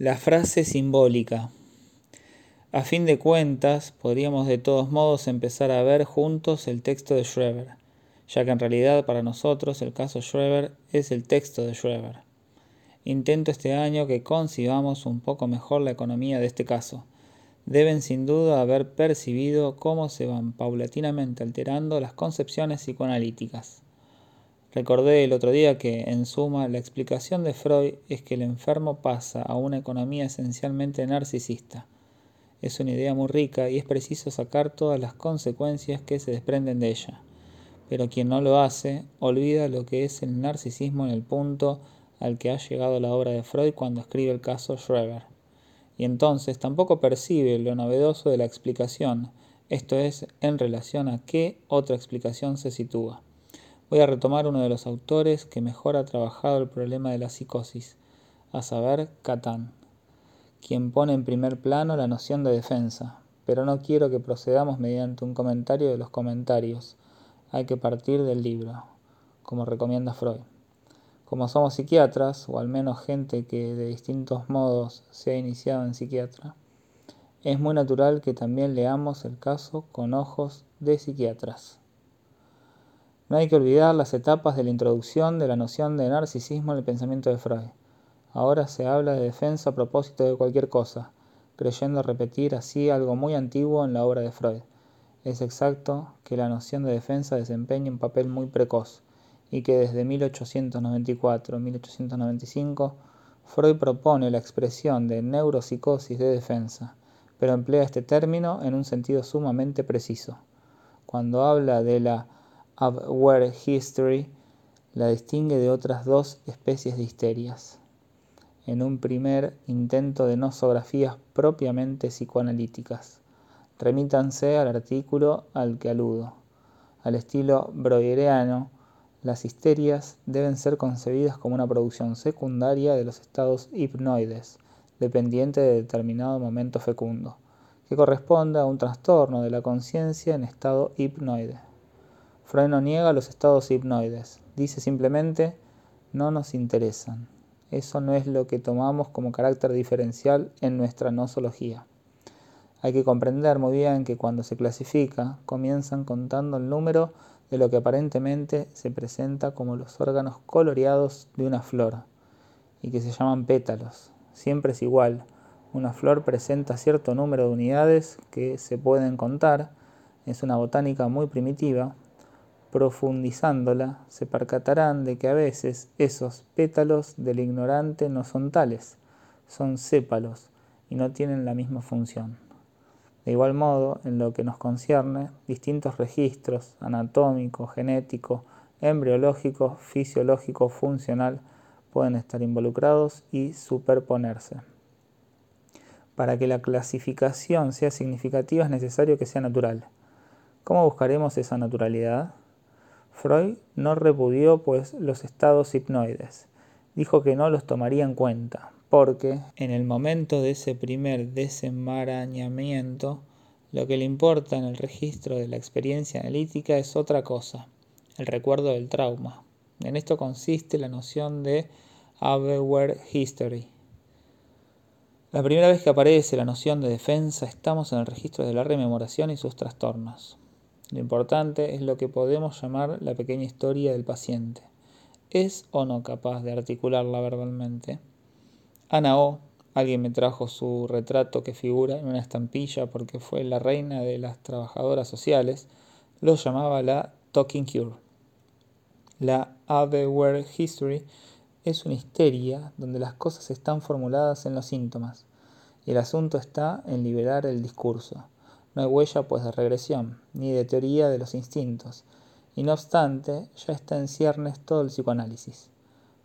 La frase simbólica. A fin de cuentas, podríamos de todos modos empezar a ver juntos el texto de Schreber, ya que en realidad para nosotros el caso Schreber es el texto de Schreber. Intento este año que concibamos un poco mejor la economía de este caso. Deben sin duda haber percibido cómo se van paulatinamente alterando las concepciones psicoanalíticas. Recordé el otro día que, en suma, la explicación de Freud es que el enfermo pasa a una economía esencialmente narcisista. Es una idea muy rica y es preciso sacar todas las consecuencias que se desprenden de ella. Pero quien no lo hace, olvida lo que es el narcisismo en el punto al que ha llegado la obra de Freud cuando escribe el caso Schreber. Y entonces tampoco percibe lo novedoso de la explicación, esto es, en relación a qué otra explicación se sitúa. Voy a retomar uno de los autores que mejor ha trabajado el problema de la psicosis, a saber, Catán, quien pone en primer plano la noción de defensa, pero no quiero que procedamos mediante un comentario de los comentarios, hay que partir del libro, como recomienda Freud. Como somos psiquiatras, o al menos gente que de distintos modos se ha iniciado en psiquiatra, es muy natural que también leamos el caso con ojos de psiquiatras. No hay que olvidar las etapas de la introducción de la noción de narcisismo en el pensamiento de Freud. Ahora se habla de defensa a propósito de cualquier cosa, creyendo repetir así algo muy antiguo en la obra de Freud. Es exacto que la noción de defensa desempeña un papel muy precoz y que desde 1894-1895 Freud propone la expresión de neuropsicosis de defensa, pero emplea este término en un sentido sumamente preciso. Cuando habla de la Where History la distingue de otras dos especies de histerias, en un primer intento de nosografías propiamente psicoanalíticas. Remítanse al artículo al que aludo. Al estilo broyeriano, las histerias deben ser concebidas como una producción secundaria de los estados hipnoides, dependiente de determinado momento fecundo, que corresponde a un trastorno de la conciencia en estado hipnoide. Freud no niega los estados hipnoides, dice simplemente no nos interesan. Eso no es lo que tomamos como carácter diferencial en nuestra nosología. Hay que comprender muy bien que cuando se clasifica, comienzan contando el número de lo que aparentemente se presenta como los órganos coloreados de una flor, y que se llaman pétalos. Siempre es igual. Una flor presenta cierto número de unidades que se pueden contar. Es una botánica muy primitiva, profundizándola, se percatarán de que a veces esos pétalos del ignorante no son tales, son sépalos y no tienen la misma función. De igual modo, en lo que nos concierne, distintos registros anatómico, genético, embriológico, fisiológico, funcional pueden estar involucrados y superponerse. Para que la clasificación sea significativa es necesario que sea natural. ¿Cómo buscaremos esa naturalidad? Freud no repudió pues los estados hipnoides, dijo que no los tomaría en cuenta, porque en el momento de ese primer desenmarañamiento, lo que le importa en el registro de la experiencia analítica es otra cosa, el recuerdo del trauma. En esto consiste la noción de Aware History. La primera vez que aparece la noción de defensa estamos en el registro de la rememoración y sus trastornos. Lo importante es lo que podemos llamar la pequeña historia del paciente. ¿Es o no capaz de articularla verbalmente? Ana O, alguien me trajo su retrato que figura en una estampilla porque fue la reina de las trabajadoras sociales, lo llamaba la Talking Cure. La Aveware History es una histeria donde las cosas están formuladas en los síntomas y el asunto está en liberar el discurso no hay huella pues de regresión, ni de teoría de los instintos, y no obstante ya está en ciernes todo el psicoanálisis.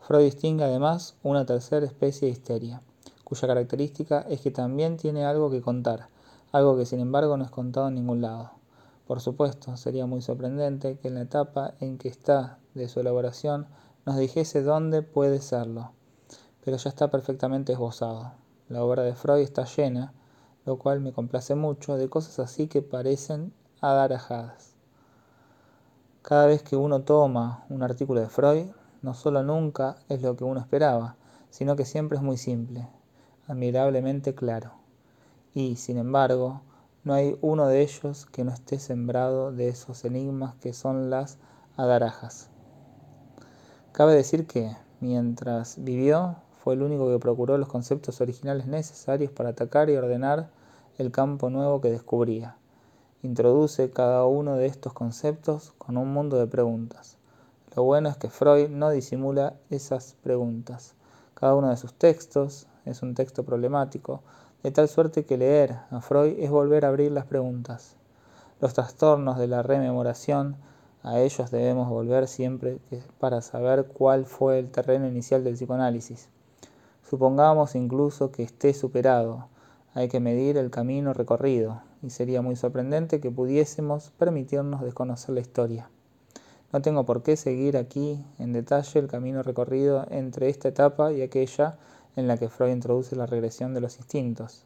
Freud distingue además una tercera especie de histeria, cuya característica es que también tiene algo que contar, algo que sin embargo no es contado en ningún lado. Por supuesto, sería muy sorprendente que en la etapa en que está de su elaboración nos dijese dónde puede serlo, pero ya está perfectamente esbozado. La obra de Freud está llena, lo cual me complace mucho, de cosas así que parecen adarajadas. Cada vez que uno toma un artículo de Freud, no solo nunca es lo que uno esperaba, sino que siempre es muy simple. admirablemente claro. Y, sin embargo, no hay uno de ellos que no esté sembrado de esos enigmas que son las adarajas. Cabe decir que, mientras vivió, fue el único que procuró los conceptos originales necesarios para atacar y ordenar el campo nuevo que descubría. Introduce cada uno de estos conceptos con un mundo de preguntas. Lo bueno es que Freud no disimula esas preguntas. Cada uno de sus textos es un texto problemático, de tal suerte que leer a Freud es volver a abrir las preguntas. Los trastornos de la rememoración, a ellos debemos volver siempre para saber cuál fue el terreno inicial del psicoanálisis. Supongamos incluso que esté superado, hay que medir el camino recorrido, y sería muy sorprendente que pudiésemos permitirnos desconocer la historia. No tengo por qué seguir aquí en detalle el camino recorrido entre esta etapa y aquella en la que Freud introduce la regresión de los instintos.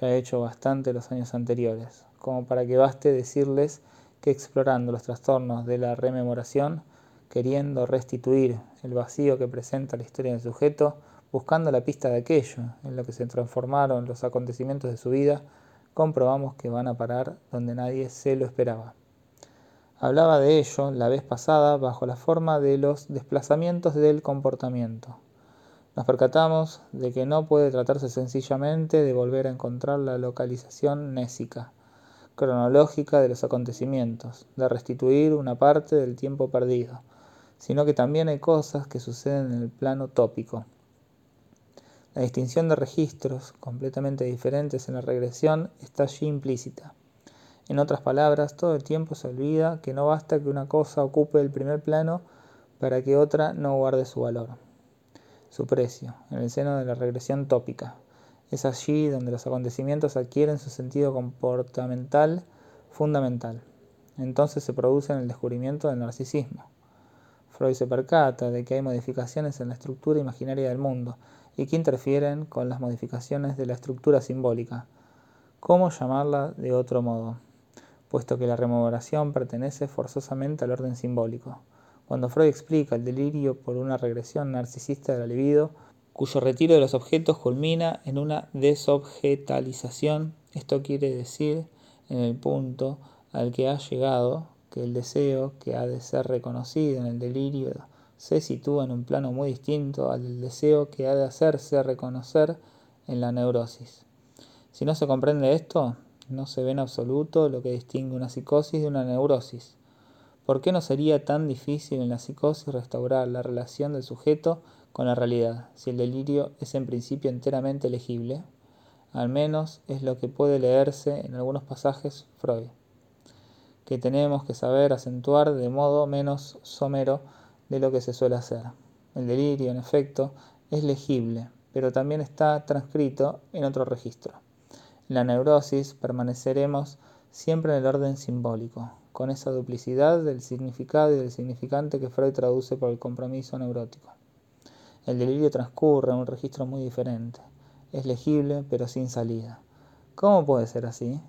Ya he hecho bastante los años anteriores, como para que baste decirles que explorando los trastornos de la rememoración, queriendo restituir el vacío que presenta la historia del sujeto, buscando la pista de aquello en lo que se transformaron los acontecimientos de su vida, comprobamos que van a parar donde nadie se lo esperaba. Hablaba de ello la vez pasada bajo la forma de los desplazamientos del comportamiento. Nos percatamos de que no puede tratarse sencillamente de volver a encontrar la localización nésica, cronológica de los acontecimientos, de restituir una parte del tiempo perdido, sino que también hay cosas que suceden en el plano tópico, la distinción de registros, completamente diferentes en la regresión, está allí implícita. En otras palabras, todo el tiempo se olvida que no basta que una cosa ocupe el primer plano para que otra no guarde su valor. Su precio, en el seno de la regresión tópica. Es allí donde los acontecimientos adquieren su sentido comportamental fundamental. Entonces se produce el descubrimiento del narcisismo. Freud se percata de que hay modificaciones en la estructura imaginaria del mundo y que interfieren con las modificaciones de la estructura simbólica. ¿Cómo llamarla de otro modo? Puesto que la rememoración pertenece forzosamente al orden simbólico. Cuando Freud explica el delirio por una regresión narcisista de la libido, cuyo retiro de los objetos culmina en una desobjetalización, esto quiere decir, en el punto al que ha llegado, que el deseo que ha de ser reconocido en el delirio se sitúa en un plano muy distinto al del deseo que ha de hacerse reconocer en la neurosis. Si no se comprende esto, no se ve en absoluto lo que distingue una psicosis de una neurosis. ¿Por qué no sería tan difícil en la psicosis restaurar la relación del sujeto con la realidad, si el delirio es en principio enteramente legible? Al menos es lo que puede leerse en algunos pasajes Freud, que tenemos que saber acentuar de modo menos somero de lo que se suele hacer. El delirio, en efecto, es legible, pero también está transcrito en otro registro. La neurosis permaneceremos siempre en el orden simbólico, con esa duplicidad del significado y del significante que Freud traduce por el compromiso neurótico. El delirio transcurre en un registro muy diferente. Es legible, pero sin salida. ¿Cómo puede ser así?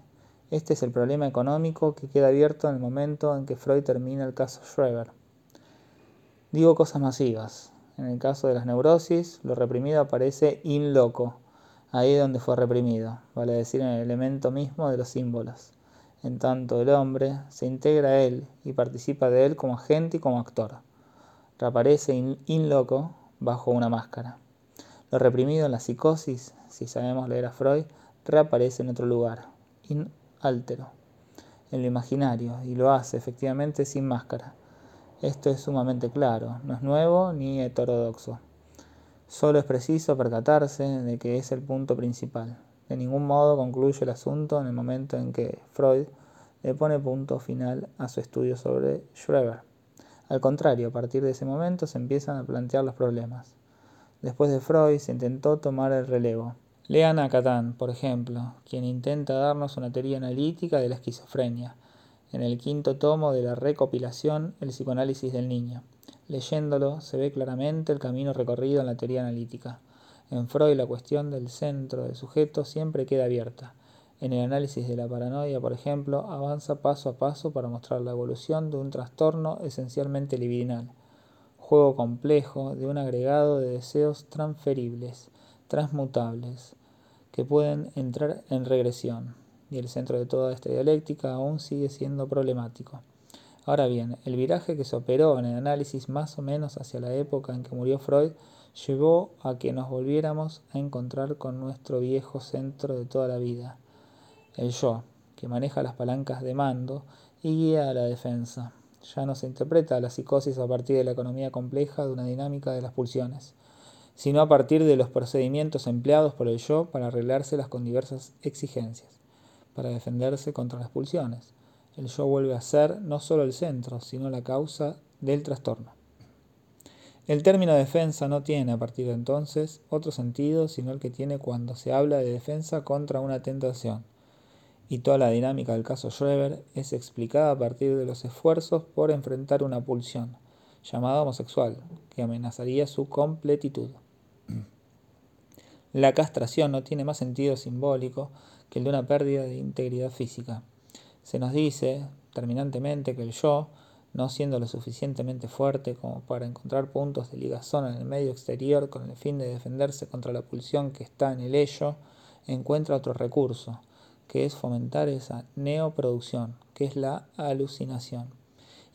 Este es el problema económico que queda abierto en el momento en que Freud termina el caso Schreber. Digo cosas masivas. En el caso de las neurosis, lo reprimido aparece in loco, ahí donde fue reprimido, vale decir en el elemento mismo de los símbolos. En tanto el hombre se integra a él y participa de él como agente y como actor. Reaparece in, loco bajo una máscara. Lo reprimido en la psicosis, si sabemos leer a Freud, reaparece en otro lugar, in altero, en lo imaginario, y lo hace efectivamente sin máscara esto es sumamente claro, no es nuevo ni heterodoxo. Solo es preciso percatarse de que es el punto principal. De ningún modo concluye el asunto en el momento en que Freud le pone punto final a su estudio sobre Schreber. Al contrario, a partir de ese momento se empiezan a plantear los problemas. Después de Freud se intentó tomar el relevo. Lean a Catán, por ejemplo, quien intenta darnos una teoría analítica de la esquizofrenia, en el quinto tomo de la recopilación El psicoanálisis del niño. Leyéndolo se ve claramente el camino recorrido en la teoría analítica. En Freud la cuestión del centro del sujeto siempre queda abierta. En el análisis de la paranoia, por ejemplo, avanza paso a paso para mostrar la evolución de un trastorno esencialmente libidinal, juego complejo de un agregado de deseos transferibles, transmutables que pueden entrar en regresión, y el centro de toda esta dialéctica aún sigue siendo problemático. Ahora bien, el viraje que se operó en el análisis más o menos hacia la época en que murió Freud llevó a que nos volviéramos a encontrar con nuestro viejo centro de toda la vida, el yo, que maneja las palancas de mando y guía a la defensa. Ya no se interpreta la psicosis a partir de la economía compleja de una dinámica de las pulsiones, sino a partir de los procedimientos empleados por el yo para arreglárselas con diversas exigencias, para defenderse contra las pulsiones. El yo vuelve a ser no solo el centro, sino la causa del trastorno. El término defensa no tiene a partir de entonces otro sentido sino el que tiene cuando se habla de defensa contra una tentación y toda la dinámica del caso Schreber es explicada a partir de los esfuerzos por enfrentar una pulsión, llamada homosexual, que amenazaría su completitud. La castración no tiene más sentido simbólico que el de una pérdida de integridad física. Se nos dice terminantemente que el yo, no siendo lo suficientemente fuerte como para encontrar puntos de ligazón en el medio exterior con el fin de defenderse contra la pulsión que está en el ello, encuentra otro recurso, que es fomentar esa neoproducción, que es la alucinación,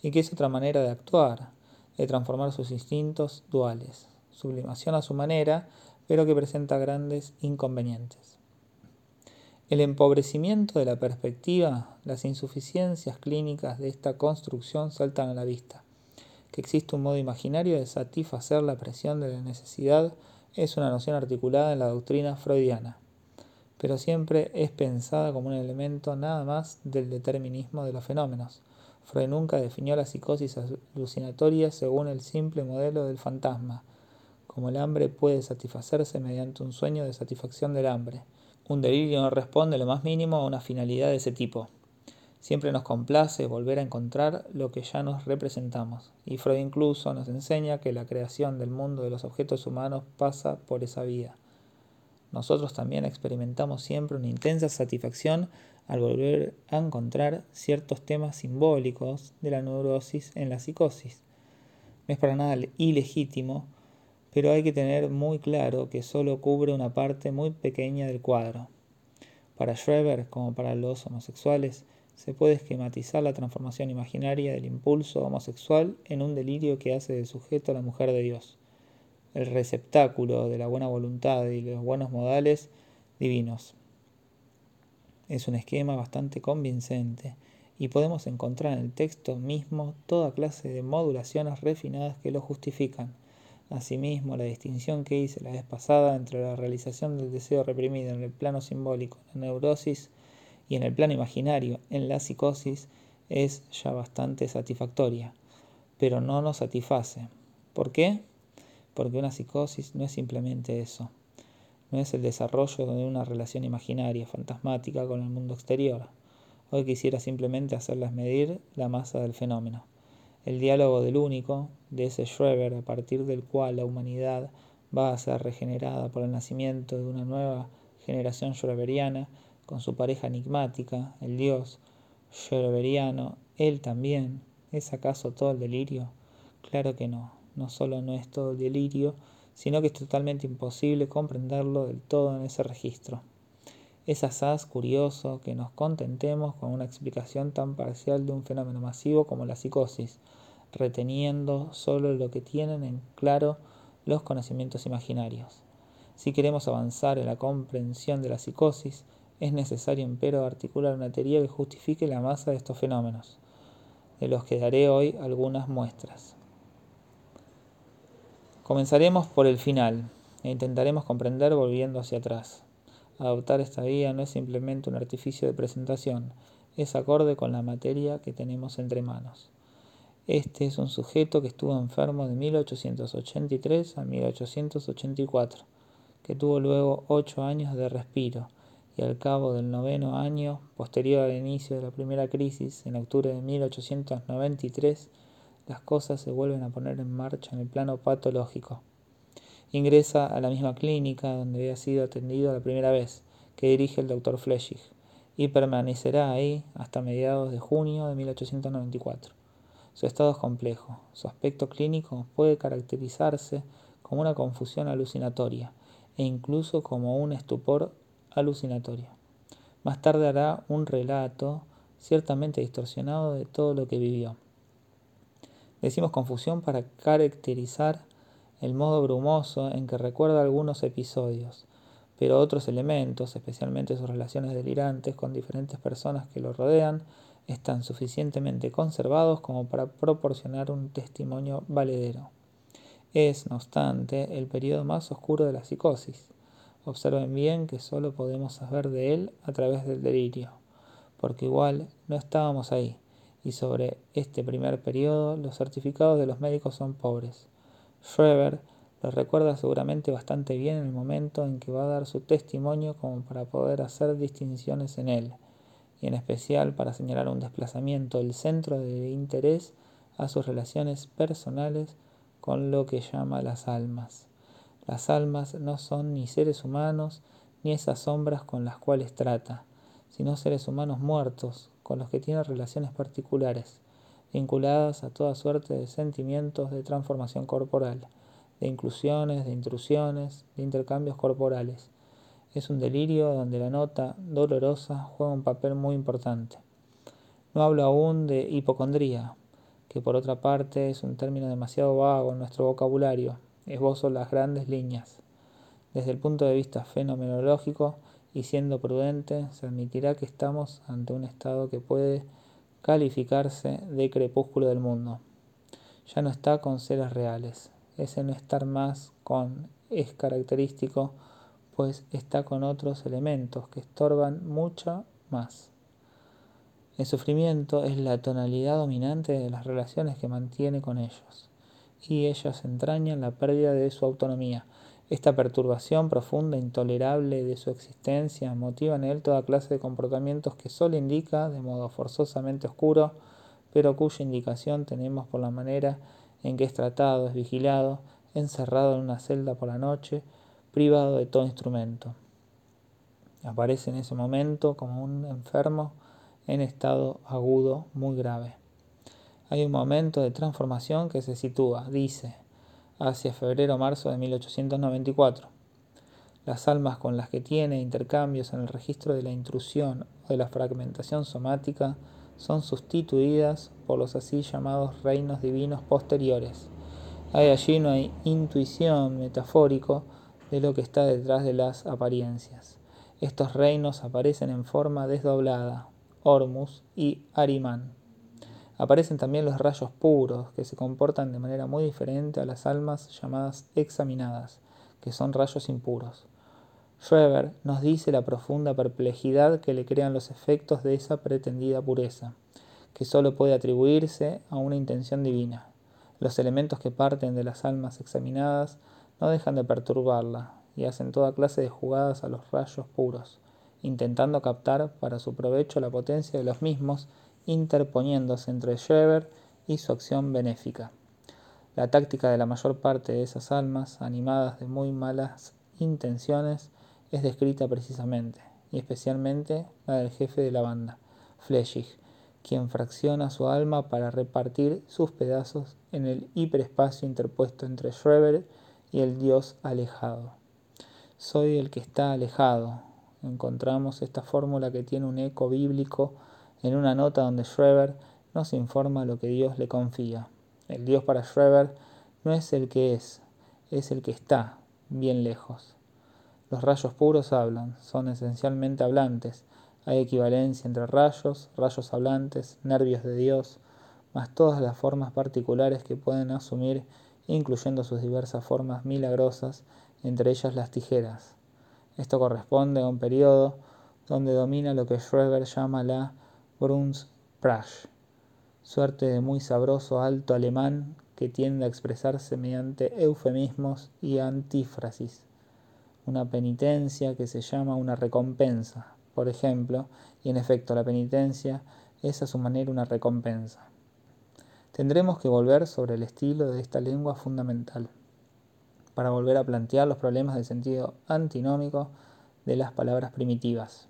y que es otra manera de actuar, de transformar sus instintos duales, sublimación a su manera, pero que presenta grandes inconvenientes. El empobrecimiento de la perspectiva, las insuficiencias clínicas de esta construcción saltan a la vista. Que existe un modo imaginario de satisfacer la presión de la necesidad es una noción articulada en la doctrina freudiana pero siempre es pensada como un elemento nada más del determinismo de los fenómenos. Freud nunca definió la psicosis alucinatoria según el simple modelo del fantasma, como el hambre puede satisfacerse mediante un sueño de satisfacción del hambre. Un delirio no responde lo más mínimo a una finalidad de ese tipo. Siempre nos complace volver a encontrar lo que ya nos representamos, y Freud incluso nos enseña que la creación del mundo de los objetos humanos pasa por esa vía. Nosotros también experimentamos siempre una intensa satisfacción al volver a encontrar ciertos temas simbólicos de la neurosis en la psicosis. No es para nada ilegítimo, pero hay que tener muy claro que solo cubre una parte muy pequeña del cuadro. Para Schreber, como para los homosexuales, se puede esquematizar la transformación imaginaria del impulso homosexual en un delirio que hace de sujeto a la mujer de Dios el receptáculo de la buena voluntad y los buenos modales divinos. Es un esquema bastante convincente y podemos encontrar en el texto mismo toda clase de modulaciones refinadas que lo justifican. Asimismo, la distinción que hice la vez pasada entre la realización del deseo reprimido en el plano simbólico, en la neurosis, y en el plano imaginario, en la psicosis, es ya bastante satisfactoria, pero no nos satisface. ¿Por qué? porque una psicosis no es simplemente eso, no es el desarrollo de una relación imaginaria, fantasmática con el mundo exterior. Hoy quisiera simplemente hacerles medir la masa del fenómeno, el diálogo del único, de ese Schreber a partir del cual la humanidad va a ser regenerada por el nacimiento de una nueva generación schreberiana con su pareja enigmática, el Dios schreberiano, él también. ¿Es acaso todo el delirio? Claro que no no solo no es todo el delirio, sino que es totalmente imposible comprenderlo del todo en ese registro. Es asaz curioso que nos contentemos con una explicación tan parcial de un fenómeno masivo como la psicosis, reteniendo solo lo que tienen en claro los conocimientos imaginarios. Si queremos avanzar en la comprensión de la psicosis, es necesario empero articular una teoría que justifique la masa de estos fenómenos, de los que daré hoy algunas muestras. Comenzaremos por el final e intentaremos comprender volviendo hacia atrás. Adoptar esta vía no es simplemente un artificio de presentación, es acorde con la materia que tenemos entre manos. Este es un sujeto que estuvo enfermo de 1883 a 1884, que tuvo luego ocho años de respiro y al cabo del noveno año, posterior al inicio de la primera crisis, en octubre de 1893, las cosas se vuelven a poner en marcha en el plano patológico. Ingresa a la misma clínica donde había sido atendido la primera vez, que dirige el doctor Fleschig, y permanecerá ahí hasta mediados de junio de 1894. Su estado es complejo. Su aspecto clínico puede caracterizarse como una confusión alucinatoria, e incluso como un estupor alucinatorio. Más tarde hará un relato ciertamente distorsionado de todo lo que vivió. Decimos confusión para caracterizar el modo brumoso en que recuerda algunos episodios, pero otros elementos, especialmente sus relaciones delirantes con diferentes personas que lo rodean, están suficientemente conservados como para proporcionar un testimonio valedero. Es, no obstante, el periodo más oscuro de la psicosis. Observen bien que solo podemos saber de él a través del delirio, porque igual no estábamos ahí, y sobre este primer periodo los certificados de los médicos son pobres. Schreber lo recuerda seguramente bastante bien en el momento en que va a dar su testimonio como para poder hacer distinciones en él, y en especial para señalar un desplazamiento del centro de interés a sus relaciones personales con lo que llama las almas. Las almas no son ni seres humanos ni esas sombras con las cuales trata, sino seres humanos muertos con los que tiene relaciones particulares, vinculadas a toda suerte de sentimientos de transformación corporal, de inclusiones, de intrusiones, de intercambios corporales. Es un delirio donde la nota dolorosa juega un papel muy importante. No hablo aún de hipocondría, que por otra parte es un término demasiado vago en nuestro vocabulario, esbozo las grandes líneas. Desde el punto de vista fenomenológico y siendo prudente, se admitirá que estamos ante un estado que puede calificarse de crepúsculo del mundo. Ya no está con seres reales, ese no estar más con es característico, pues está con otros elementos que estorban mucho más. El sufrimiento es la tonalidad dominante de las relaciones que mantiene con ellos, y ellas entrañan la pérdida de su autonomía. Esta perturbación profunda e intolerable de su existencia motiva en él toda clase de comportamientos que solo indica, de modo forzosamente oscuro, pero cuya indicación tenemos por la manera en que es tratado, es vigilado, encerrado en una celda por la noche, privado de todo instrumento. Aparece en ese momento como un enfermo en estado agudo muy grave. Hay un momento de transformación que se sitúa, dice, hacia febrero-marzo de 1894. Las almas con las que tiene intercambios en el registro de la intrusión o de la fragmentación somática son sustituidas por los así llamados reinos divinos posteriores. Hay allí una intuición metafórico de lo que está detrás de las apariencias. Estos reinos aparecen en forma desdoblada, Hormus y Arimán. Aparecen también los rayos puros, que se comportan de manera muy diferente a las almas llamadas examinadas, que son rayos impuros. Schreber nos dice la profunda perplejidad que le crean los efectos de esa pretendida pureza, que sólo puede atribuirse a una intención divina. Los elementos que parten de las almas examinadas no dejan de perturbarla y hacen toda clase de jugadas a los rayos puros, intentando captar para su provecho la potencia de los mismos, interponiéndose entre Schreber y su acción benéfica. La táctica de la mayor parte de esas almas, animadas de muy malas intenciones, es descrita precisamente, y especialmente la del jefe de la banda, Flechig, quien fracciona su alma para repartir sus pedazos en el hiperespacio interpuesto entre Schreber y el Dios alejado. Soy el que está alejado. Encontramos esta fórmula que tiene un eco bíblico en una nota donde Schreber nos informa lo que Dios le confía. El Dios para Schreber no es el que es, es el que está bien lejos. Los rayos puros hablan, son esencialmente hablantes. Hay equivalencia entre rayos, rayos hablantes, nervios de Dios, más todas las formas particulares que pueden asumir, incluyendo sus diversas formas milagrosas, entre ellas las tijeras. Esto corresponde a un periodo donde domina lo que Schreber llama la Brunsprache, suerte de muy sabroso alto alemán que tiende a expresarse mediante eufemismos y antífrasis una penitencia que se llama una recompensa, por ejemplo, y en efecto la penitencia es a su manera una recompensa. Tendremos que volver sobre el estilo de esta lengua fundamental, para volver a plantear los problemas del sentido antinómico de las palabras primitivas.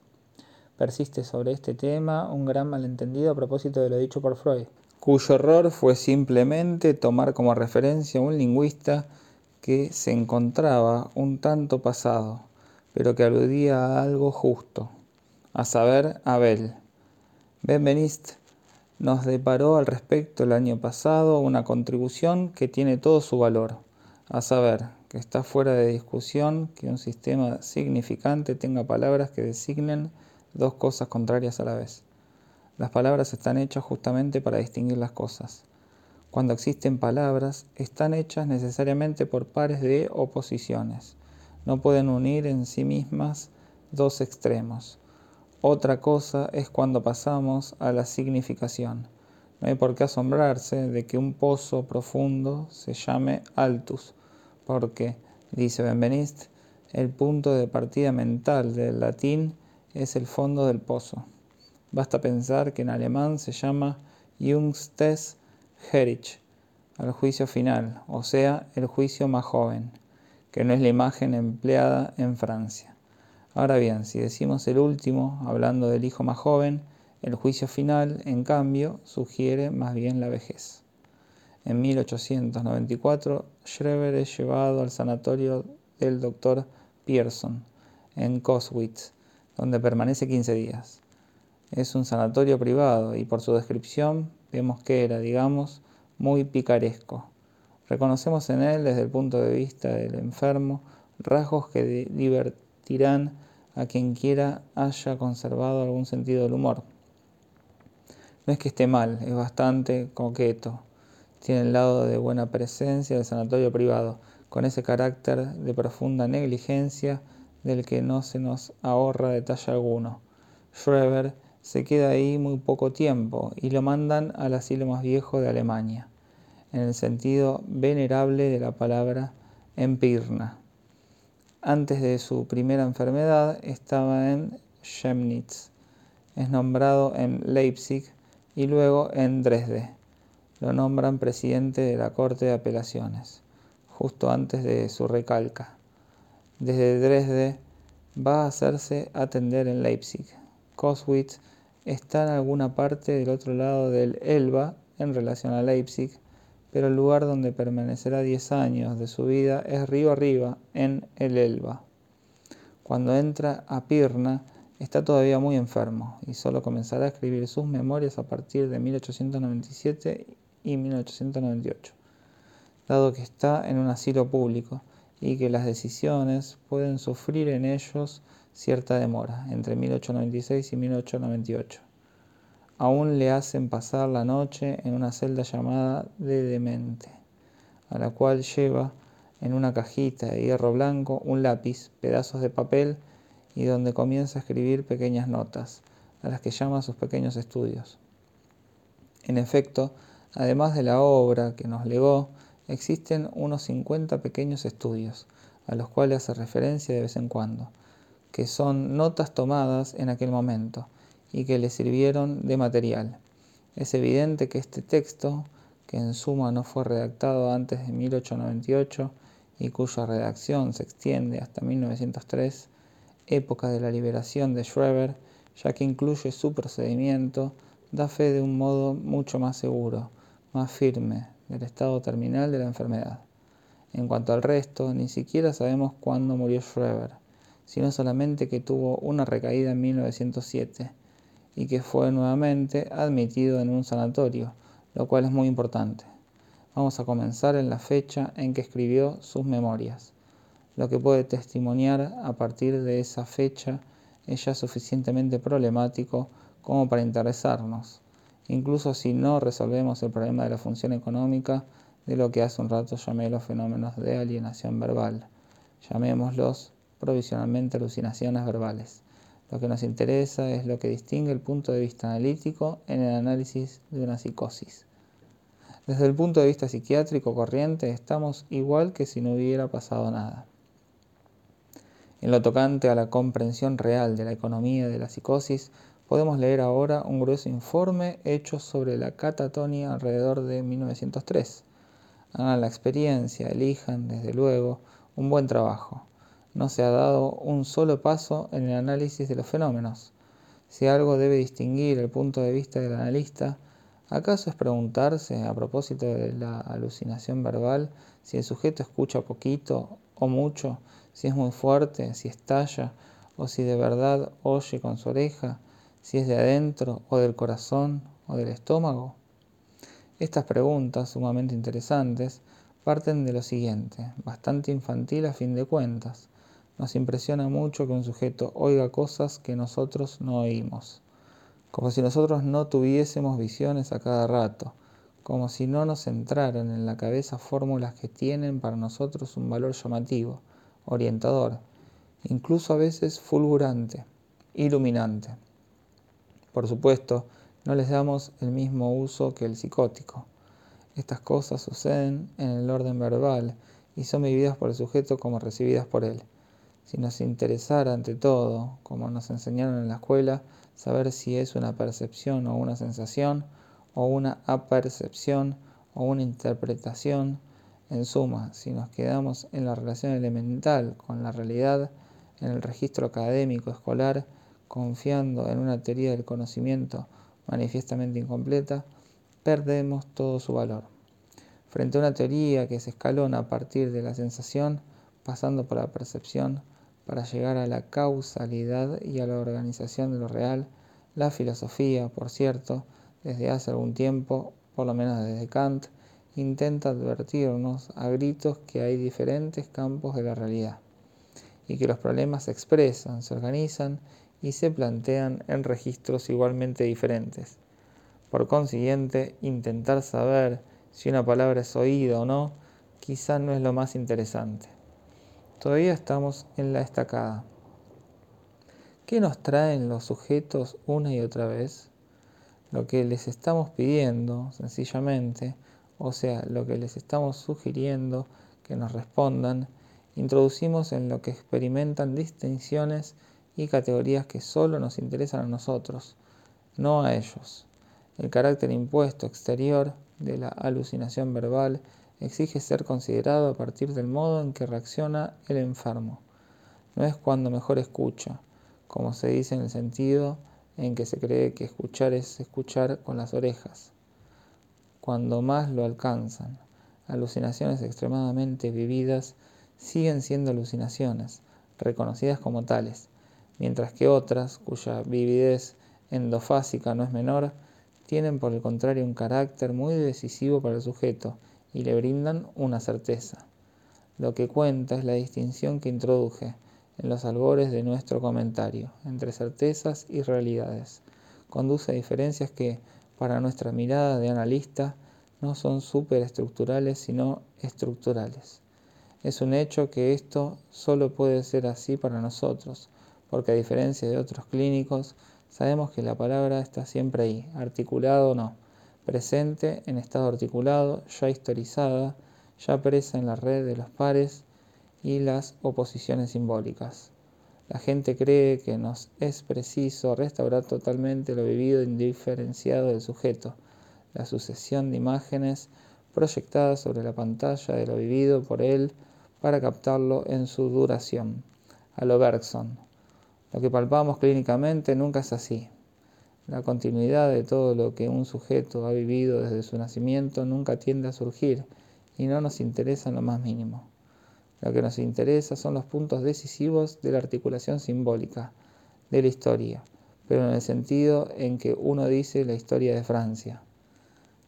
Persiste sobre este tema un gran malentendido a propósito de lo dicho por Freud, cuyo error fue simplemente tomar como referencia a un lingüista que se encontraba un tanto pasado, pero que aludía a algo justo, a saber, Abel. Benveniste nos deparó al respecto el año pasado una contribución que tiene todo su valor, a saber, que está fuera de discusión que un sistema significante tenga palabras que designen dos cosas contrarias a la vez. Las palabras están hechas justamente para distinguir las cosas. Cuando existen palabras, están hechas necesariamente por pares de oposiciones. No pueden unir en sí mismas dos extremos. Otra cosa es cuando pasamos a la significación. No hay por qué asombrarse de que un pozo profundo se llame altus, porque, dice Benveniste, el punto de partida mental del latín es el fondo del pozo. Basta pensar que en alemán se llama Jungstes Gericht, al juicio final, o sea, el juicio más joven, que no es la imagen empleada en Francia. Ahora bien, si decimos el último, hablando del hijo más joven, el juicio final, en cambio, sugiere más bien la vejez. En 1894, Schreber es llevado al sanatorio del Dr. Pierson, en Coswitz, donde permanece 15 días. Es un sanatorio privado y por su descripción vemos que era, digamos, muy picaresco. Reconocemos en él, desde el punto de vista del enfermo, rasgos que divertirán a quien quiera haya conservado algún sentido del humor. No es que esté mal, es bastante coqueto. Tiene el lado de buena presencia del sanatorio privado, con ese carácter de profunda negligencia del que no se nos ahorra detalle alguno. Schreber se queda ahí muy poco tiempo y lo mandan al asilo más viejo de Alemania, en el sentido venerable de la palabra empirna. Antes de su primera enfermedad estaba en Chemnitz, es nombrado en Leipzig y luego en Dresde. Lo nombran presidente de la Corte de Apelaciones, justo antes de su recalca. Desde Dresde va a hacerse atender en Leipzig. Coswitz está en alguna parte del otro lado del Elba en relación a Leipzig, pero el lugar donde permanecerá 10 años de su vida es río arriba, en el Elba. Cuando entra a Pirna, está todavía muy enfermo y solo comenzará a escribir sus memorias a partir de 1897 y 1898, dado que está en un asilo público y que las decisiones pueden sufrir en ellos cierta demora, entre 1896 y 1898 aún le hacen pasar la noche en una celda llamada de demente, a la cual lleva en una cajita de hierro blanco un lápiz, pedazos de papel y donde comienza a escribir pequeñas notas, a las que llama sus pequeños estudios. En efecto, además de la obra que nos legó, existen unos 50 pequeños estudios, a los cuales hace referencia de vez en cuando, que son notas tomadas en aquel momento, y que le sirvieron de material. Es evidente que este texto, que en suma no fue redactado antes de 1898 y cuya redacción se extiende hasta 1903, época de la liberación de Schreber, ya que incluye su procedimiento, da fe de un modo mucho más seguro, más firme, del estado terminal de la enfermedad. En cuanto al resto, ni siquiera sabemos cuándo murió Schreber, sino solamente que tuvo una recaída en 1907 y que fue nuevamente admitido en un sanatorio, lo cual es muy importante. Vamos a comenzar en la fecha en que escribió sus memorias. Lo que puede testimoniar a partir de esa fecha es ya suficientemente problemático como para interesarnos, incluso si no resolvemos el problema de la función económica de lo que hace un rato llamé los fenómenos de alienación verbal. Llamémoslos provisionalmente alucinaciones verbales. Lo que nos interesa es lo que distingue el punto de vista analítico en el análisis de una psicosis. Desde el punto de vista psiquiátrico corriente estamos igual que si no hubiera pasado nada. En lo tocante a la comprensión real de la economía de la psicosis, podemos leer ahora un grueso informe hecho sobre la catatonia alrededor de 1903. Hagan la experiencia, elijan, desde luego, un buen trabajo no se ha dado un solo paso en el análisis de los fenómenos. Si algo debe distinguir el punto de vista del analista, ¿Acaso es preguntarse, a propósito de la alucinación verbal, si el sujeto escucha poquito o mucho, si es muy fuerte, si estalla, o si de verdad oye con su oreja, si es de adentro o del corazón o del estómago? Estas preguntas, sumamente interesantes, parten de lo siguiente, bastante infantil a fin de cuentas. Nos impresiona mucho que un sujeto oiga cosas que nosotros no oímos como si nosotros no tuviésemos visiones a cada rato, como si no nos entraran en la cabeza fórmulas que tienen para nosotros un valor llamativo, orientador, incluso a veces fulgurante, iluminante. Por supuesto, no les damos el mismo uso que el psicótico. Estas cosas suceden en el orden verbal y son vividas por el sujeto como recibidas por él. Si nos interesara ante todo, como nos enseñaron en la escuela, saber si es una percepción o una sensación, o una apercepción o una interpretación. En suma, si nos quedamos en la relación elemental con la realidad, en el registro académico escolar, confiando en una teoría del conocimiento manifiestamente incompleta, perdemos todo su valor. Frente a una teoría que se escalona a partir de la sensación, pasando por la percepción, para llegar a la causalidad y a la organización de lo real, la filosofía, por cierto, desde hace algún tiempo, por lo menos desde Kant, intenta advertirnos a gritos que hay diferentes campos de la realidad y que los problemas se expresan, se organizan y se plantean en registros igualmente diferentes. Por consiguiente, intentar saber si una palabra es oída o no quizá no es lo más interesante. Todavía estamos en la estacada. ¿Qué nos traen los sujetos una y otra vez? Lo que les estamos pidiendo, sencillamente, o sea, lo que les estamos sugiriendo que nos respondan, introducimos en lo que experimentan distinciones y categorías que solo nos interesan a nosotros, no a ellos. El carácter impuesto exterior de la alucinación verbal exige ser considerado a partir del modo en que reacciona el enfermo. No es cuando mejor escucha, como se dice en el sentido en que se cree que escuchar es escuchar con las orejas. Cuando más lo alcanzan, alucinaciones extremadamente vividas siguen siendo alucinaciones, reconocidas como tales, mientras que otras, cuya vividez endofásica no es menor, tienen por el contrario un carácter muy decisivo para el sujeto y le brindan una certeza. Lo que cuenta es la distinción que introduje en los albores de nuestro comentario entre certezas y realidades. Conduce a diferencias que, para nuestra mirada de analista, no son superestructurales sino estructurales. Es un hecho que esto solo puede ser así para nosotros, porque a diferencia de otros clínicos, sabemos que la palabra está siempre ahí, articulado o no presente en estado articulado, ya historizada, ya presa en la red de los pares y las oposiciones simbólicas. La gente cree que nos es preciso restaurar totalmente lo vivido indiferenciado del sujeto, la sucesión de imágenes proyectadas sobre la pantalla de lo vivido por él para captarlo en su duración, a Bergson. Lo que palpamos clínicamente nunca es así. La continuidad de todo lo que un sujeto ha vivido desde su nacimiento nunca tiende a surgir y no nos interesa en lo más mínimo. Lo que nos interesa son los puntos decisivos de la articulación simbólica de la historia, pero en el sentido en que uno dice la historia de Francia.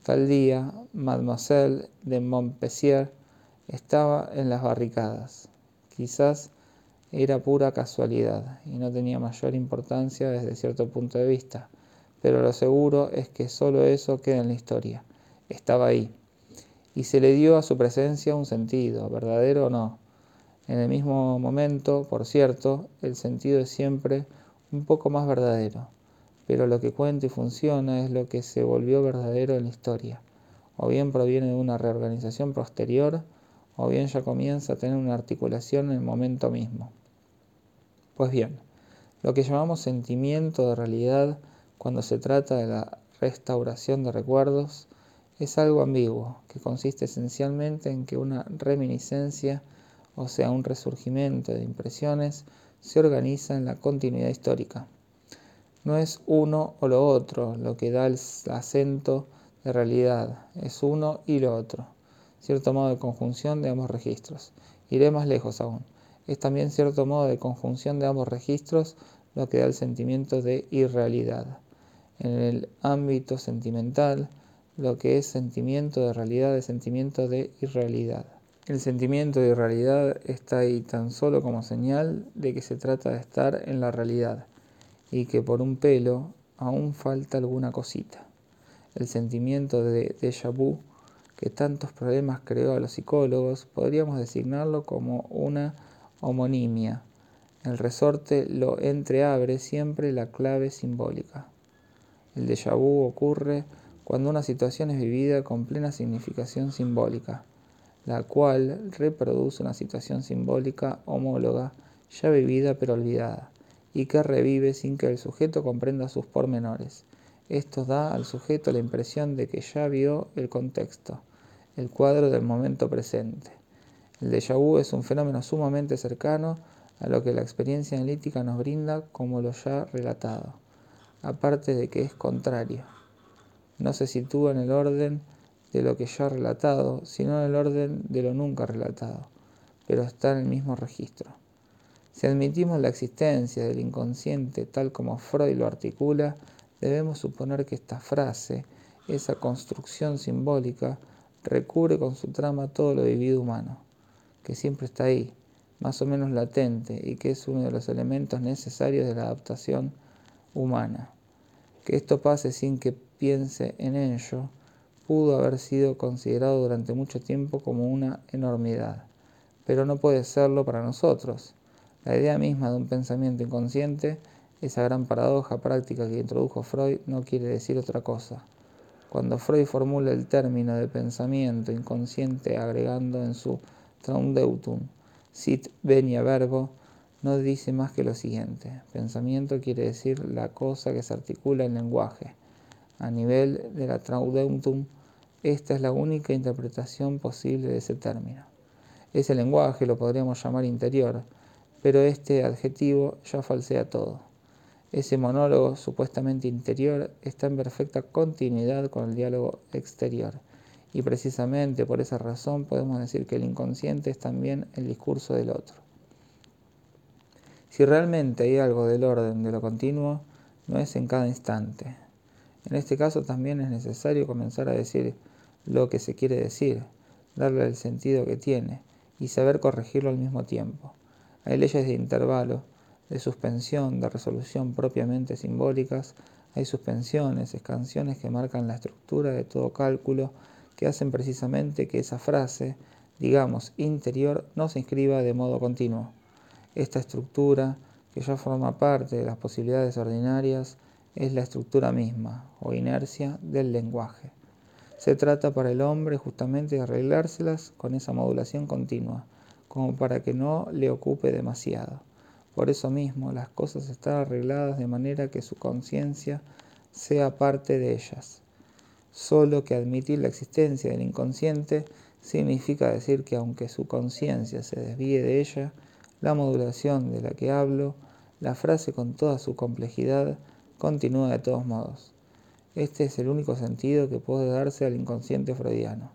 Tal día, Mademoiselle de Montpensier estaba en las barricadas. Quizás era pura casualidad y no tenía mayor importancia desde cierto punto de vista pero lo seguro es que solo eso queda en la historia. Estaba ahí. Y se le dio a su presencia un sentido, verdadero o no. En el mismo momento, por cierto, el sentido es siempre un poco más verdadero, pero lo que cuenta y funciona es lo que se volvió verdadero en la historia. O bien proviene de una reorganización posterior, o bien ya comienza a tener una articulación en el momento mismo. Pues bien, lo que llamamos sentimiento de realidad cuando se trata de la restauración de recuerdos, es algo ambiguo, que consiste esencialmente en que una reminiscencia, o sea, un resurgimiento de impresiones, se organiza en la continuidad histórica. No es uno o lo otro lo que da el acento de realidad, es uno y lo otro, cierto modo de conjunción de ambos registros. Iré más lejos aún. Es también cierto modo de conjunción de ambos registros lo que da el sentimiento de irrealidad. En el ámbito sentimental, lo que es sentimiento de realidad es sentimiento de irrealidad. El sentimiento de irrealidad está ahí tan solo como señal de que se trata de estar en la realidad y que por un pelo aún falta alguna cosita. El sentimiento de déjà vu que tantos problemas creó a los psicólogos podríamos designarlo como una homonimia. El resorte lo entreabre siempre la clave simbólica. El déjà vu ocurre cuando una situación es vivida con plena significación simbólica la cual reproduce una situación simbólica homóloga ya vivida pero olvidada, y que revive sin que el sujeto comprenda sus pormenores. Esto da al sujeto la impresión de que ya vio el contexto, el cuadro del momento presente. El déjà vu es un fenómeno sumamente cercano a lo que la experiencia analítica nos brinda como lo ya relatado, aparte de que es contrario. No se sitúa en el orden de lo que ya relatado, sino en el orden de lo nunca relatado, pero está en el mismo registro. Si admitimos la existencia del inconsciente tal como Freud lo articula, debemos suponer que esta frase, esa construcción simbólica, recubre con su trama todo lo vivido humano, que siempre está ahí, más o menos latente, y que es uno de los elementos necesarios de la adaptación humana. Que esto pase sin que piense en ello, pudo haber sido considerado durante mucho tiempo como una enormidad, pero no puede serlo para nosotros. La idea misma de un pensamiento inconsciente, esa gran paradoja práctica que introdujo Freud, no quiere decir otra cosa. Cuando Freud formula el término de pensamiento inconsciente agregando en su Traumdeutung sit venia verbo, no dice más que lo siguiente. Pensamiento quiere decir la cosa que se articula en lenguaje. A nivel de la Traumdeutung esta es la única interpretación posible de ese término. Ese lenguaje lo podríamos llamar interior, pero este adjetivo ya falsea todo. Ese monólogo supuestamente interior está en perfecta continuidad con el diálogo exterior, y precisamente por esa razón podemos decir que el inconsciente es también el discurso del otro. Si realmente hay algo del orden de lo continuo, no es en cada instante. En este caso también es necesario comenzar a decir lo que se quiere decir, darle el sentido que tiene y saber corregirlo al mismo tiempo. Hay leyes de intervalo, de suspensión, de resolución propiamente simbólicas, hay suspensiones, escansiones que marcan la estructura de todo cálculo, que hacen precisamente que esa frase, digamos, interior, no se inscriba de modo continuo. Esta estructura, que ya forma parte de las posibilidades ordinarias, es la estructura misma, o inercia, del lenguaje. Se trata para el hombre justamente de arreglárselas con esa modulación continua, como para que no le ocupe demasiado. Por eso mismo las cosas están arregladas de manera que su conciencia sea parte de ellas. Solo que admitir la existencia del inconsciente significa decir que aunque su conciencia se desvíe de ella, la modulación de la que hablo, la frase con toda su complejidad, continúa de todos modos. Este es el único sentido que puede darse al inconsciente freudiano.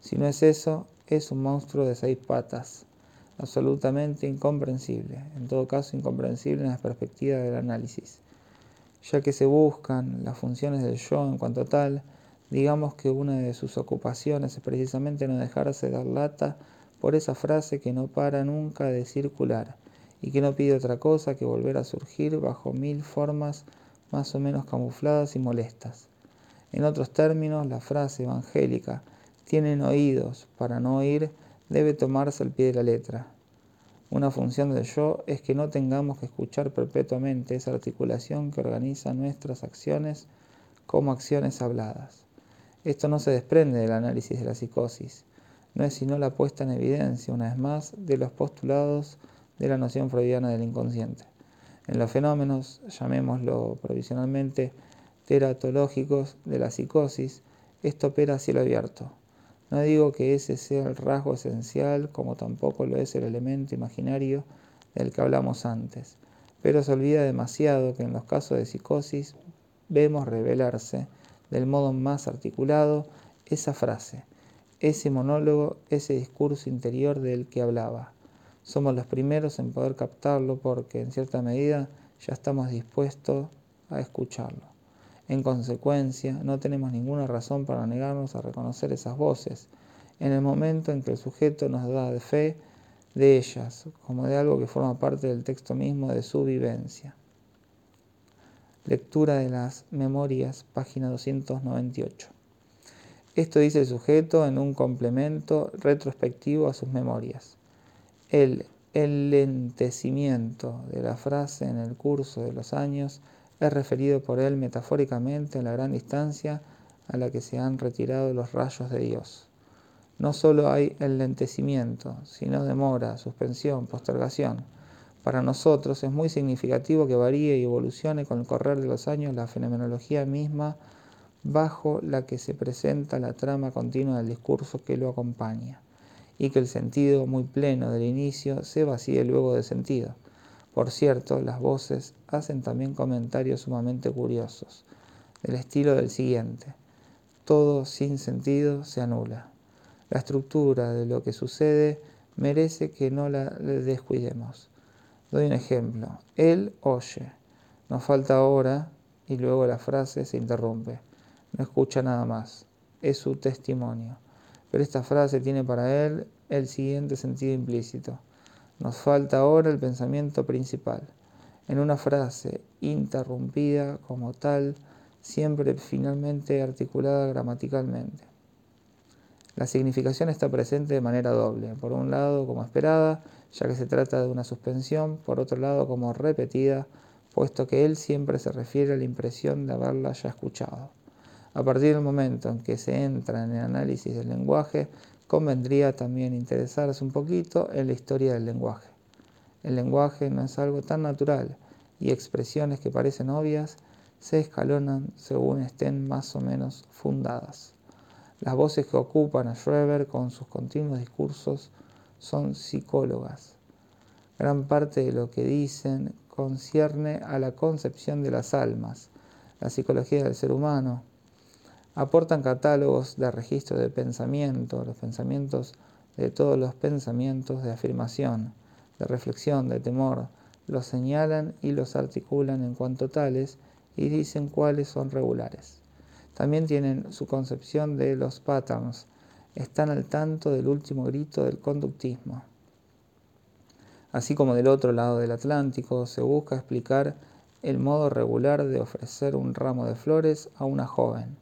Si no es eso, es un monstruo de seis patas, absolutamente incomprensible, en todo caso incomprensible en la perspectiva del análisis. Ya que se buscan las funciones del yo en cuanto tal, digamos que una de sus ocupaciones es precisamente no dejarse dar lata por esa frase que no para nunca de circular y que no pide otra cosa que volver a surgir bajo mil formas más o menos camufladas y molestas. En otros términos, la frase evangélica tienen oídos para no oír debe tomarse al pie de la letra. Una función del yo es que no tengamos que escuchar perpetuamente esa articulación que organiza nuestras acciones como acciones habladas. Esto no se desprende del análisis de la psicosis, no es sino la puesta en evidencia, una vez más, de los postulados de la noción freudiana del inconsciente. En los fenómenos, llamémoslo provisionalmente, teratológicos de la psicosis, esto opera a cielo abierto. No digo que ese sea el rasgo esencial, como tampoco lo es el elemento imaginario del que hablamos antes, pero se olvida demasiado que en los casos de psicosis vemos revelarse del modo más articulado esa frase, ese monólogo, ese discurso interior del que hablaba. Somos los primeros en poder captarlo porque en cierta medida ya estamos dispuestos a escucharlo. En consecuencia, no tenemos ninguna razón para negarnos a reconocer esas voces en el momento en que el sujeto nos da fe de ellas, como de algo que forma parte del texto mismo de su vivencia. Lectura de las Memorias, página 298. Esto dice el sujeto en un complemento retrospectivo a sus memorias. El lentecimiento de la frase en el curso de los años es referido por él metafóricamente a la gran distancia a la que se han retirado los rayos de Dios. No solo hay el lentecimiento, sino demora, suspensión, postergación para nosotros es muy significativo que varíe y evolucione con el correr de los años la fenomenología misma bajo la que se presenta la trama continua del discurso que lo acompaña, y que el sentido muy pleno del inicio se vacíe luego de sentido. Por cierto, las voces hacen también comentarios sumamente curiosos, del estilo del siguiente. Todo sin sentido se anula. La estructura de lo que sucede merece que no la descuidemos. Doy un ejemplo. Él oye. Nos falta ahora y luego la frase se interrumpe. No escucha nada más. Es su testimonio. Pero esta frase tiene para él el siguiente sentido implícito. Nos falta ahora el pensamiento principal. En una frase interrumpida como tal, siempre finalmente articulada gramaticalmente. La significación está presente de manera doble. Por un lado, como esperada, ya que se trata de una suspensión, por otro lado como repetida, puesto que él siempre se refiere a la impresión de haberla ya escuchado. A partir del momento en que se entra en el análisis del lenguaje, convendría también interesarse un poquito en la historia del lenguaje. El lenguaje no es algo tan natural y expresiones que parecen obvias se escalonan según estén más o menos fundadas. Las voces que ocupan a Schreber con sus continuos discursos son psicólogas. Gran parte de lo que dicen concierne a la concepción de las almas, la psicología del ser humano. Aportan catálogos de registro de pensamiento, los pensamientos de todos los pensamientos de afirmación, de reflexión, de temor, los señalan y los articulan en cuanto tales y dicen cuáles son regulares. También tienen su concepción de los patterns, están al tanto del último grito del conductismo. Así como del otro lado del Atlántico se busca explicar el modo regular de ofrecer un ramo de flores a una joven.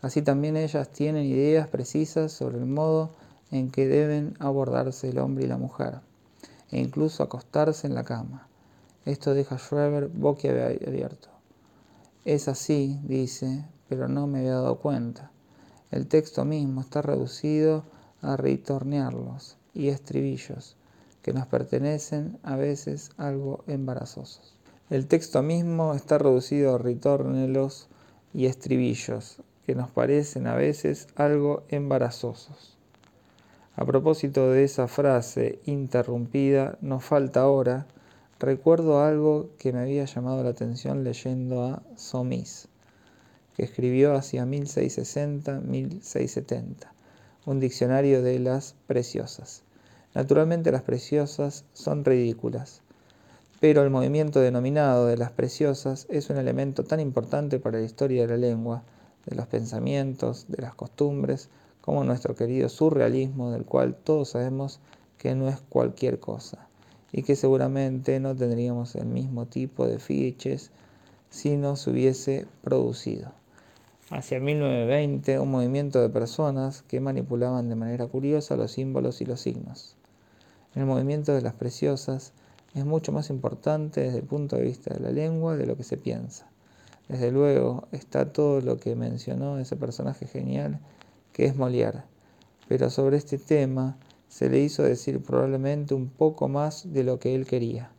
Así también ellas tienen ideas precisas sobre el modo en que deben abordarse el hombre y la mujer, e incluso acostarse en la cama. Esto deja a Schreber boquiabierto. Es así, dice, pero no me había dado cuenta. El texto mismo está reducido a ritornearlos y estribillos que nos pertenecen a veces algo embarazosos. El texto mismo está reducido a ritornelos y estribillos que nos parecen a veces algo embarazosos. A propósito de esa frase interrumpida, nos falta ahora, recuerdo algo que me había llamado la atención leyendo a Somis que escribió hacia 1660-1670, un diccionario de las preciosas. Naturalmente las preciosas son ridículas, pero el movimiento denominado de las preciosas es un elemento tan importante para la historia de la lengua, de los pensamientos, de las costumbres, como nuestro querido surrealismo, del cual todos sabemos que no es cualquier cosa, y que seguramente no tendríamos el mismo tipo de fiches si no se hubiese producido hacia 1920 un movimiento de personas que manipulaban de manera curiosa los símbolos y los signos. El movimiento de las preciosas es mucho más importante desde el punto de vista de la lengua de lo que se piensa. Desde luego está todo lo que mencionó ese personaje genial que es Molière, pero sobre este tema se le hizo decir probablemente un poco más de lo que él quería.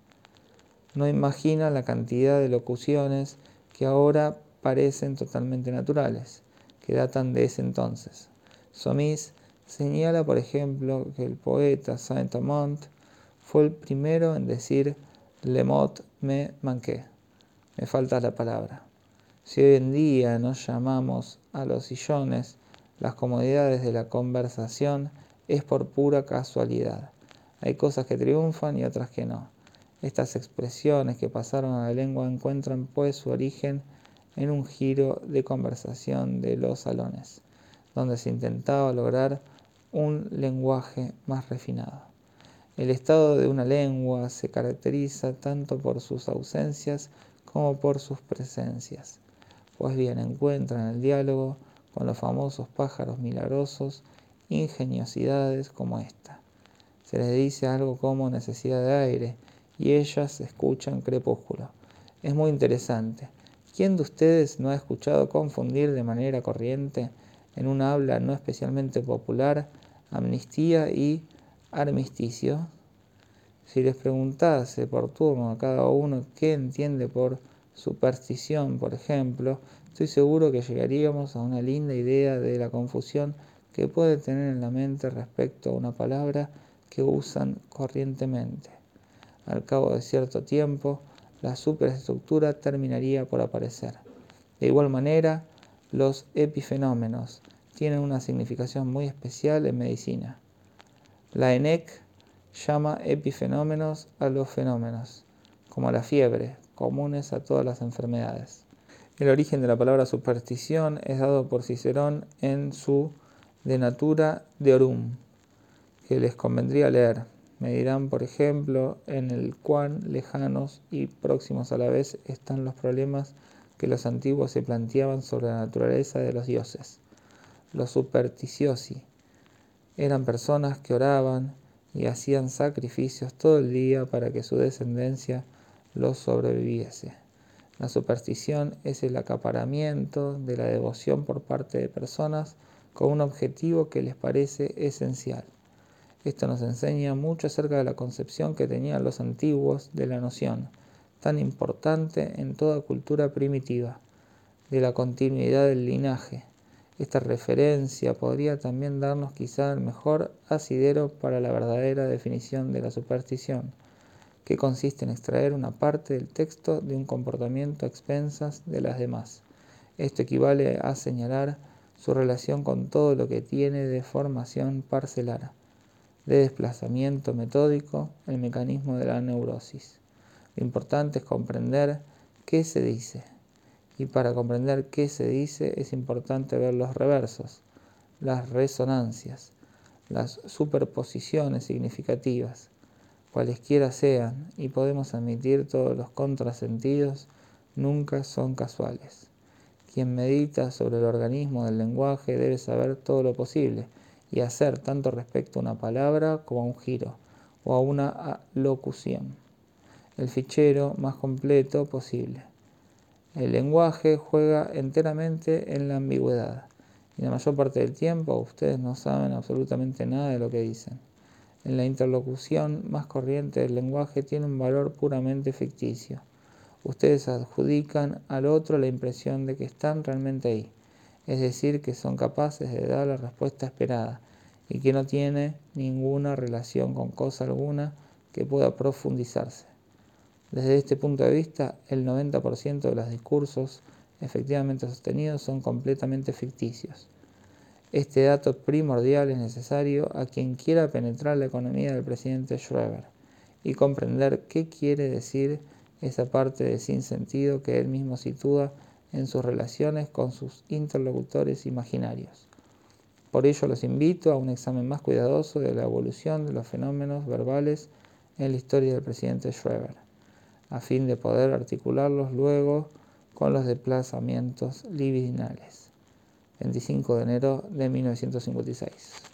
No imagina la cantidad de locuciones que ahora parecen totalmente naturales, que datan de ese entonces. Somis señala, por ejemplo, que el poeta Saint-Amand fue el primero en decir Le mot me manqué, me falta la palabra. Si hoy en día nos llamamos a los sillones las comodidades de la conversación, es por pura casualidad. Hay cosas que triunfan y otras que no. Estas expresiones que pasaron a la lengua encuentran pues su origen en un giro de conversación de los salones, donde se intentaba lograr un lenguaje más refinado. El estado de una lengua se caracteriza tanto por sus ausencias como por sus presencias. Pues bien, encuentran en el diálogo con los famosos pájaros milagrosos ingeniosidades como esta. Se les dice algo como necesidad de aire y ellas escuchan crepúsculo. Es muy interesante. ¿Quién de ustedes no ha escuchado confundir de manera corriente en un habla no especialmente popular amnistía y armisticio? Si les preguntase por turno a cada uno qué entiende por superstición, por ejemplo, estoy seguro que llegaríamos a una linda idea de la confusión que puede tener en la mente respecto a una palabra que usan corrientemente. Al cabo de cierto tiempo, la superestructura terminaría por aparecer. De igual manera, los epifenómenos tienen una significación muy especial en medicina. La ENEC llama epifenómenos a los fenómenos, como la fiebre, comunes a todas las enfermedades. El origen de la palabra superstición es dado por Cicerón en su De Natura Deorum, que les convendría leer. Me dirán, por ejemplo, en el cuán lejanos y próximos a la vez están los problemas que los antiguos se planteaban sobre la naturaleza de los dioses. Los supersticiosi eran personas que oraban y hacían sacrificios todo el día para que su descendencia los sobreviviese. La superstición es el acaparamiento de la devoción por parte de personas con un objetivo que les parece esencial. Esto nos enseña mucho acerca de la concepción que tenían los antiguos de la noción, tan importante en toda cultura primitiva, de la continuidad del linaje. Esta referencia podría también darnos quizá el mejor asidero para la verdadera definición de la superstición que consiste en extraer una parte del texto de un comportamiento a expensas de las demás. Esto equivale a señalar su relación con todo lo que tiene de formación parcelar, de desplazamiento metódico, el mecanismo de la neurosis. Lo importante es comprender qué se dice. Y para comprender qué se dice es importante ver los reversos, las resonancias, las superposiciones significativas, cualesquiera sean, y podemos admitir todos los contrasentidos, nunca son casuales. Quien medita sobre el organismo del lenguaje debe saber todo lo posible y hacer tanto respecto a una palabra como a un giro o a una locución. El fichero más completo posible. El lenguaje juega enteramente en la ambigüedad y la mayor parte del tiempo ustedes no saben absolutamente nada de lo que dicen en la interlocución más corriente del lenguaje tiene un valor puramente ficticio. Ustedes adjudican al otro la impresión de que están realmente ahí, es decir, que son capaces de dar la respuesta esperada y que no tiene ninguna relación con cosa alguna que pueda profundizarse. Desde este punto de vista, el 90% de los discursos efectivamente sostenidos son completamente ficticios. Este dato primordial es necesario a quien quiera penetrar la economía del presidente Schroeder y comprender qué quiere decir esa parte de sinsentido que él mismo sitúa en sus relaciones con sus interlocutores imaginarios. Por ello los invito a un examen más cuidadoso de la evolución de los fenómenos verbales en la historia del presidente Schroeder, a fin de poder articularlos luego con los desplazamientos libidinales. 25 de enero de 1956.